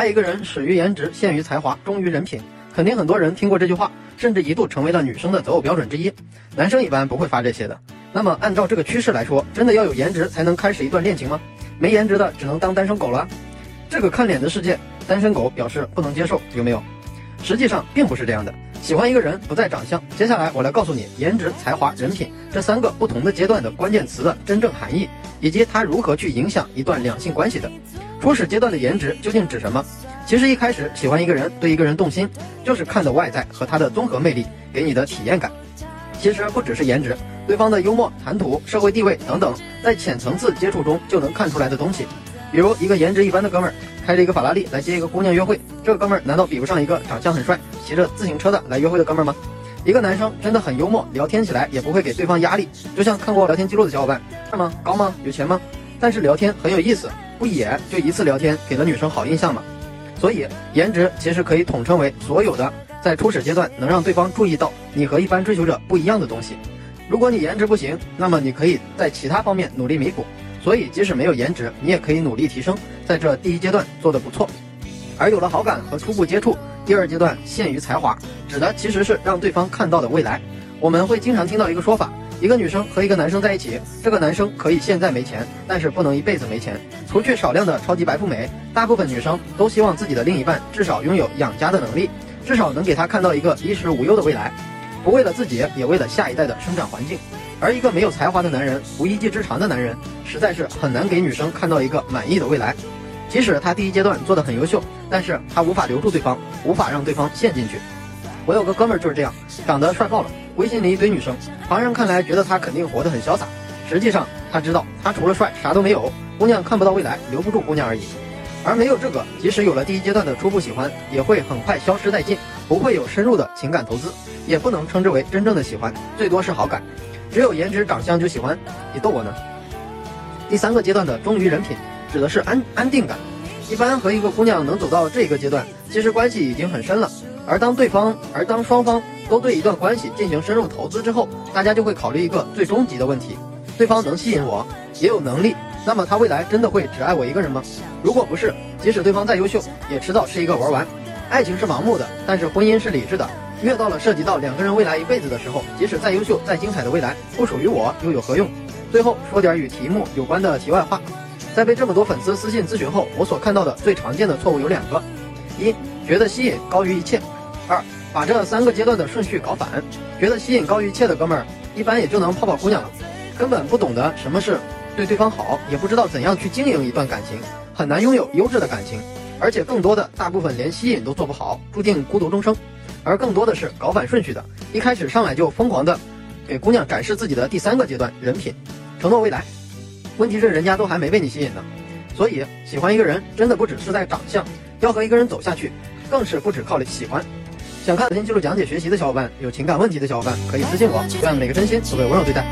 爱一个人始于颜值，陷于才华，忠于人品。肯定很多人听过这句话，甚至一度成为了女生的择偶标准之一。男生一般不会发这些的。那么按照这个趋势来说，真的要有颜值才能开始一段恋情吗？没颜值的只能当单身狗了？这个看脸的世界，单身狗表示不能接受，有没有？实际上并不是这样的。喜欢一个人不在长相，接下来我来告诉你颜值、才华、人品这三个不同的阶段的关键词的真正含义，以及它如何去影响一段两性关系的。初始阶段的颜值究竟指什么？其实一开始喜欢一个人，对一个人动心，就是看的外在和他的综合魅力给你的体验感。其实不只是颜值，对方的幽默、谈吐、社会地位等等，在浅层次接触中就能看出来的东西。比如一个颜值一般的哥们儿，开着一个法拉利来接一个姑娘约会，这个哥们儿难道比不上一个长相很帅、骑着自行车的来约会的哥们儿吗？一个男生真的很幽默，聊天起来也不会给对方压力，就像看过聊天记录的小伙伴，帅吗？高吗？有钱吗？但是聊天很有意思。不也就一次聊天给了女生好印象吗？所以颜值其实可以统称为所有的在初始阶段能让对方注意到你和一般追求者不一样的东西。如果你颜值不行，那么你可以在其他方面努力弥补。所以即使没有颜值，你也可以努力提升，在这第一阶段做得不错。而有了好感和初步接触，第二阶段限于才华，指的其实是让对方看到的未来。我们会经常听到一个说法。一个女生和一个男生在一起，这个男生可以现在没钱，但是不能一辈子没钱。除去少量的超级白富美，大部分女生都希望自己的另一半至少拥有养家的能力，至少能给她看到一个衣食无忧的未来，不为了自己，也为了下一代的生长环境。而一个没有才华的男人，无一技之长的男人，实在是很难给女生看到一个满意的未来。即使他第一阶段做得很优秀，但是他无法留住对方，无法让对方陷进去。我有个哥们儿就是这样，长得帅爆了。微信里一堆女生，旁人看来觉得他肯定活得很潇洒，实际上他知道他除了帅啥都没有，姑娘看不到未来，留不住姑娘而已。而没有这个，即使有了第一阶段的初步喜欢，也会很快消失殆尽，不会有深入的情感投资，也不能称之为真正的喜欢，最多是好感。只有颜值长相就喜欢，你逗我呢？第三个阶段的忠于人品，指的是安安定感。一般和一个姑娘能走到这个阶段，其实关系已经很深了。而当对方，而当双方。都对一段关系进行深入投资之后，大家就会考虑一个最终极的问题：对方能吸引我，也有能力，那么他未来真的会只爱我一个人吗？如果不是，即使对方再优秀，也迟早是一个玩完。爱情是盲目的，但是婚姻是理智的。越到了涉及到两个人未来一辈子的时候，即使再优秀、再精彩的未来不属于我，又有何用？最后说点与题目有关的题外话，在被这么多粉丝私信咨询后，我所看到的最常见的错误有两个：一，觉得吸引高于一切；二。把这三个阶段的顺序搞反，觉得吸引高于一切的哥们儿，一般也就能泡泡姑娘了，根本不懂得什么是对对方好，也不知道怎样去经营一段感情，很难拥有优质的感情，而且更多的大部分连吸引都做不好，注定孤独终生。而更多的是搞反顺序的，一开始上来就疯狂的给姑娘展示自己的第三个阶段人品，承诺未来，问题是人家都还没被你吸引呢。所以喜欢一个人真的不只是在长相，要和一个人走下去，更是不只靠喜欢。想看聊天记录讲解学习的小伙伴，有情感问题的小伙伴可以私信我，愿每个真心都被温柔对待。